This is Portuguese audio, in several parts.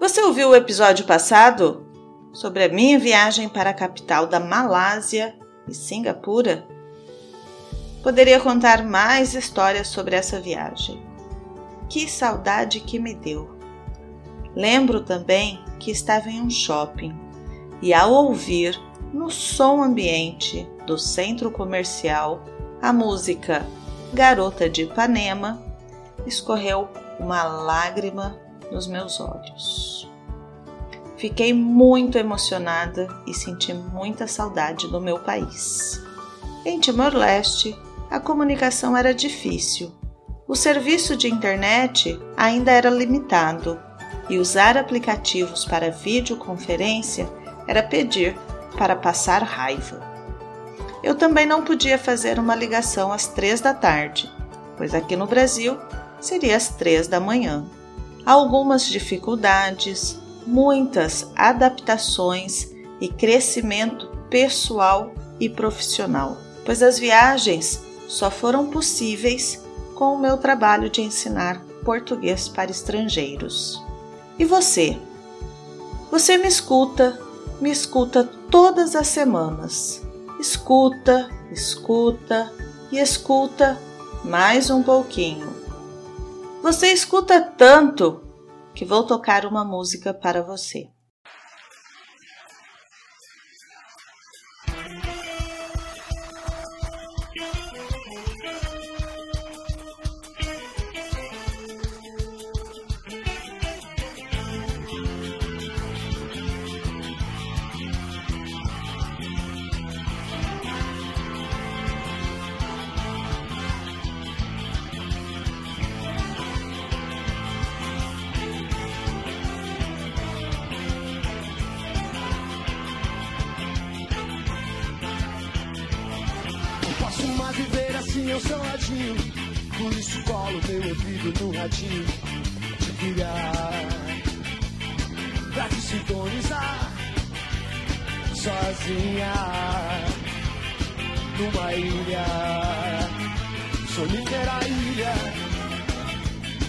Você ouviu o episódio passado sobre a minha viagem para a capital da Malásia e Singapura? Poderia contar mais histórias sobre essa viagem. Que saudade que me deu! Lembro também que estava em um shopping e, ao ouvir no som ambiente do centro comercial a música Garota de Ipanema, escorreu uma lágrima nos meus olhos. Fiquei muito emocionada e senti muita saudade do meu país. Em Timor-Leste, a comunicação era difícil. O serviço de internet ainda era limitado e usar aplicativos para videoconferência era pedir para passar raiva. Eu também não podia fazer uma ligação às três da tarde, pois aqui no Brasil seria às três da manhã. Algumas dificuldades, muitas adaptações e crescimento pessoal e profissional, pois as viagens só foram possíveis com o meu trabalho de ensinar português para estrangeiros. E você? Você me escuta, me escuta todas as semanas. Escuta, escuta e escuta mais um pouquinho. Você escuta tanto que vou tocar uma música para você. Eu sou ladinho, por isso colo meu ouvido no radinho de pilhar pra te sintonizar sozinha numa ilha, soliteira ilha.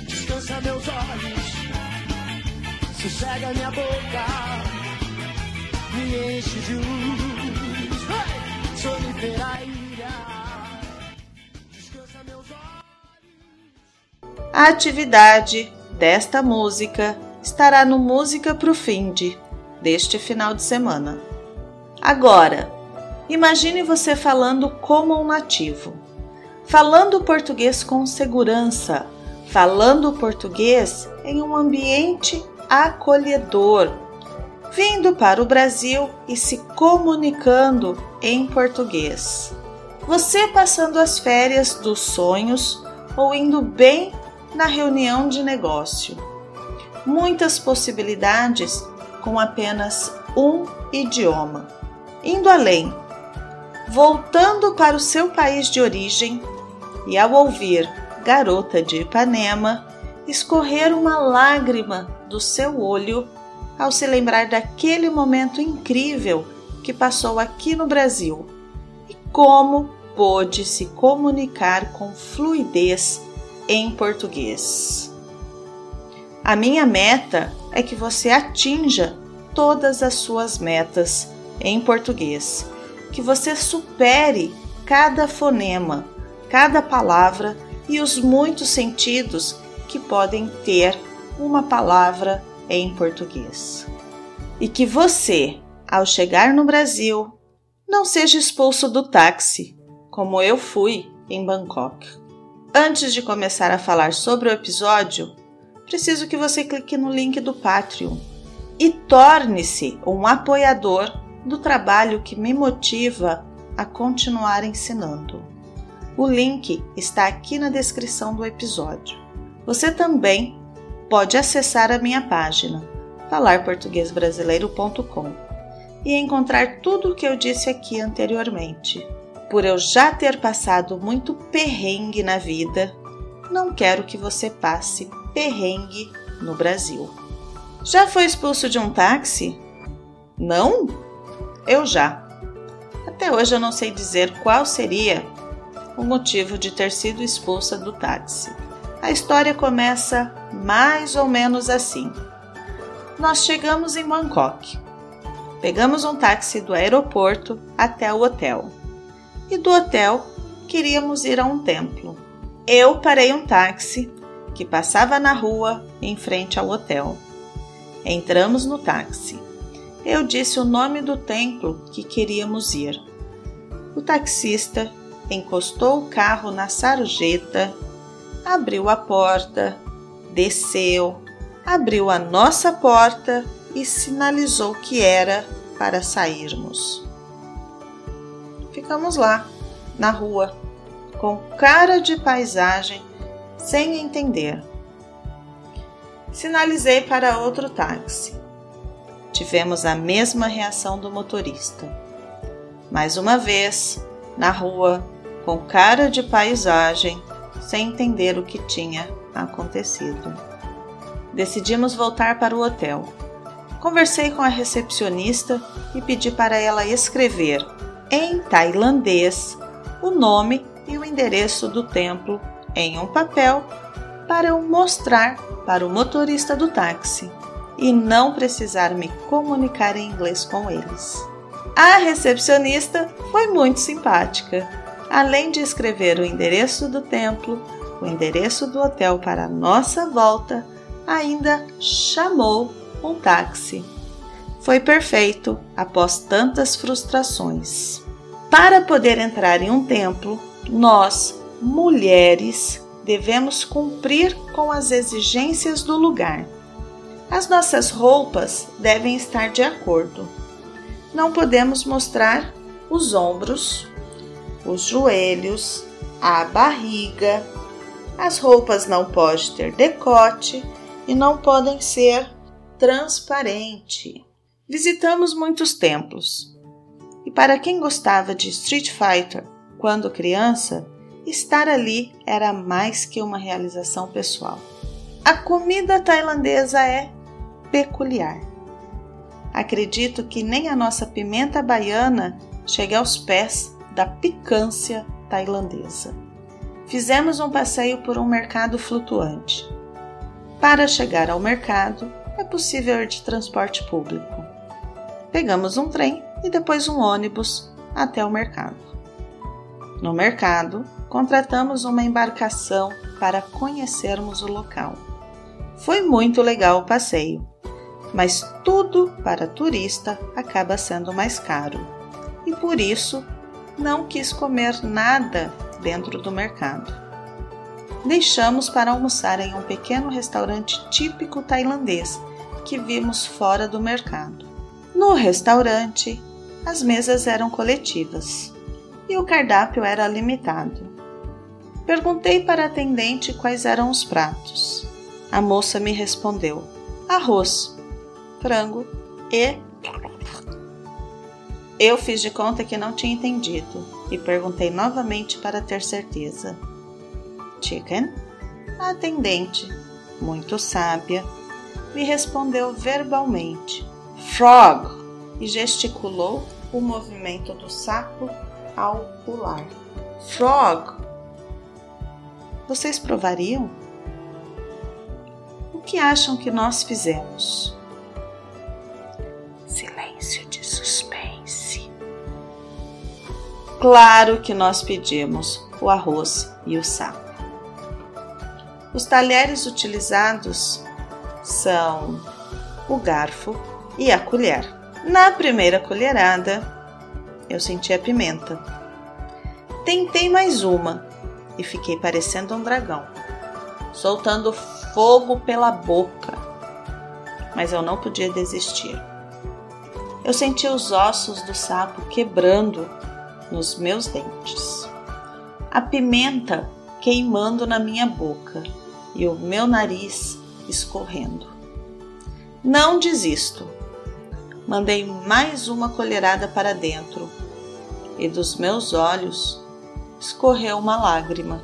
Descansa meus olhos, sossega minha boca, me enche de luz, hey! soliteira ilha. A atividade desta música estará no Música pro Finde deste final de semana. Agora, imagine você falando como um nativo, falando português com segurança, falando português em um ambiente acolhedor, vindo para o Brasil e se comunicando em português. Você passando as férias dos sonhos ou indo bem na reunião de negócio. Muitas possibilidades com apenas um idioma. Indo além, voltando para o seu país de origem e ao ouvir Garota de Ipanema, escorrer uma lágrima do seu olho ao se lembrar daquele momento incrível que passou aqui no Brasil e como pôde se comunicar com fluidez em português. A minha meta é que você atinja todas as suas metas em português, que você supere cada fonema, cada palavra e os muitos sentidos que podem ter uma palavra em português. E que você, ao chegar no Brasil, não seja expulso do táxi, como eu fui em Bangkok. Antes de começar a falar sobre o episódio, preciso que você clique no link do Patreon e torne-se um apoiador do trabalho que me motiva a continuar ensinando. O link está aqui na descrição do episódio. Você também pode acessar a minha página falarportuguesbrasileiro.com e encontrar tudo o que eu disse aqui anteriormente por eu já ter passado muito perrengue na vida, não quero que você passe perrengue no Brasil. Já foi expulso de um táxi? Não? Eu já. Até hoje eu não sei dizer qual seria o motivo de ter sido expulsa do táxi. A história começa mais ou menos assim. nós chegamos em Bangkok. Pegamos um táxi do aeroporto até o hotel. E do hotel queríamos ir a um templo. Eu parei um táxi que passava na rua em frente ao hotel. Entramos no táxi. Eu disse o nome do templo que queríamos ir. O taxista encostou o carro na sarjeta, abriu a porta, desceu, abriu a nossa porta e sinalizou que era para sairmos. Ficamos lá, na rua, com cara de paisagem, sem entender. Sinalizei para outro táxi. Tivemos a mesma reação do motorista. Mais uma vez, na rua, com cara de paisagem, sem entender o que tinha acontecido. Decidimos voltar para o hotel. Conversei com a recepcionista e pedi para ela escrever em tailandês o nome e o endereço do templo em um papel para eu mostrar para o motorista do táxi e não precisar me comunicar em inglês com eles. A recepcionista foi muito simpática. Além de escrever o endereço do templo, o endereço do hotel para nossa volta, ainda chamou um táxi. Foi perfeito após tantas frustrações. Para poder entrar em um templo, nós, mulheres, devemos cumprir com as exigências do lugar. As nossas roupas devem estar de acordo. Não podemos mostrar os ombros, os joelhos, a barriga. As roupas não podem ter decote e não podem ser transparente. Visitamos muitos templos. Para quem gostava de Street Fighter quando criança, estar ali era mais que uma realização pessoal. A comida tailandesa é peculiar. Acredito que nem a nossa pimenta baiana chegue aos pés da picância tailandesa. Fizemos um passeio por um mercado flutuante. Para chegar ao mercado, é possível ir de transporte público. Pegamos um trem e depois um ônibus até o mercado. No mercado, contratamos uma embarcação para conhecermos o local. Foi muito legal o passeio, mas tudo para turista acaba sendo mais caro e por isso não quis comer nada dentro do mercado. Deixamos para almoçar em um pequeno restaurante típico tailandês que vimos fora do mercado. No restaurante, as mesas eram coletivas e o cardápio era limitado. Perguntei para a atendente quais eram os pratos. A moça me respondeu: arroz, frango e. Eu fiz de conta que não tinha entendido e perguntei novamente para ter certeza. Chicken? A atendente, muito sábia, me respondeu verbalmente: Frog! E gesticulou o movimento do sapo ao pular. Frog! Vocês provariam? O que acham que nós fizemos? Silêncio de suspense. Claro que nós pedimos o arroz e o sapo. Os talheres utilizados são o garfo e a colher. Na primeira colherada, eu senti a pimenta. Tentei mais uma, e fiquei parecendo um dragão, soltando fogo pela boca. Mas eu não podia desistir. Eu senti os ossos do sapo quebrando nos meus dentes, a pimenta queimando na minha boca e o meu nariz escorrendo. Não desisto. Mandei mais uma colherada para dentro e dos meus olhos escorreu uma lágrima,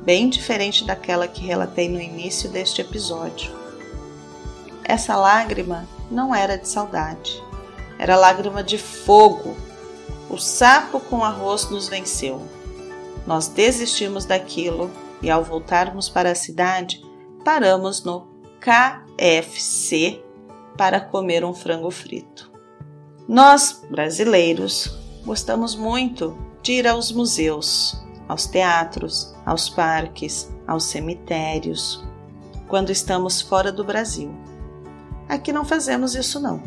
bem diferente daquela que relatei no início deste episódio. Essa lágrima não era de saudade, era lágrima de fogo. O sapo com arroz nos venceu. Nós desistimos daquilo e, ao voltarmos para a cidade, paramos no KFC para comer um frango frito. Nós, brasileiros, gostamos muito de ir aos museus, aos teatros, aos parques, aos cemitérios, quando estamos fora do Brasil. Aqui não fazemos isso não.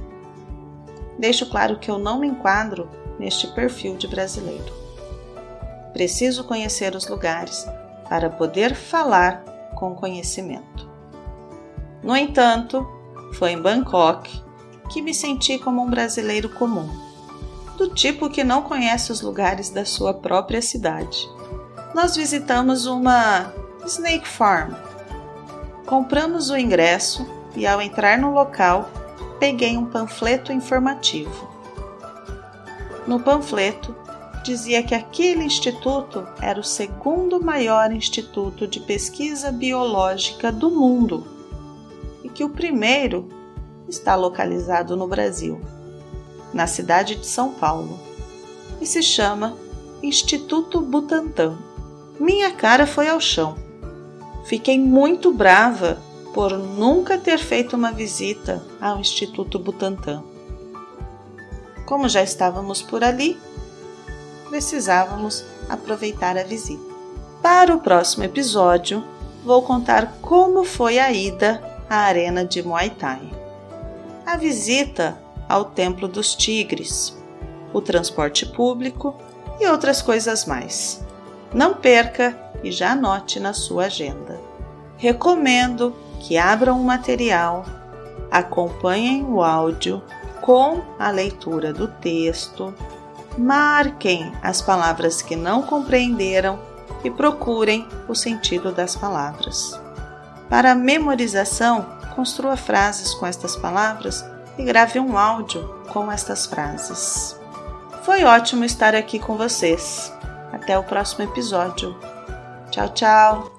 Deixo claro que eu não me enquadro neste perfil de brasileiro. Preciso conhecer os lugares para poder falar com conhecimento. No entanto, foi em Bangkok que me senti como um brasileiro comum, do tipo que não conhece os lugares da sua própria cidade. Nós visitamos uma Snake Farm. Compramos o ingresso e, ao entrar no local, peguei um panfleto informativo. No panfleto dizia que aquele instituto era o segundo maior instituto de pesquisa biológica do mundo que o primeiro está localizado no Brasil, na cidade de São Paulo, e se chama Instituto Butantan. Minha cara foi ao chão. Fiquei muito brava por nunca ter feito uma visita ao Instituto Butantan. Como já estávamos por ali, precisávamos aproveitar a visita. Para o próximo episódio, vou contar como foi a ida à arena de Muay Thai, a visita ao Templo dos Tigres, o transporte público e outras coisas mais. Não perca e já anote na sua agenda. Recomendo que abram o material, acompanhem o áudio com a leitura do texto, marquem as palavras que não compreenderam e procurem o sentido das palavras. Para a memorização, construa frases com estas palavras e grave um áudio com estas frases. Foi ótimo estar aqui com vocês. Até o próximo episódio. Tchau, tchau!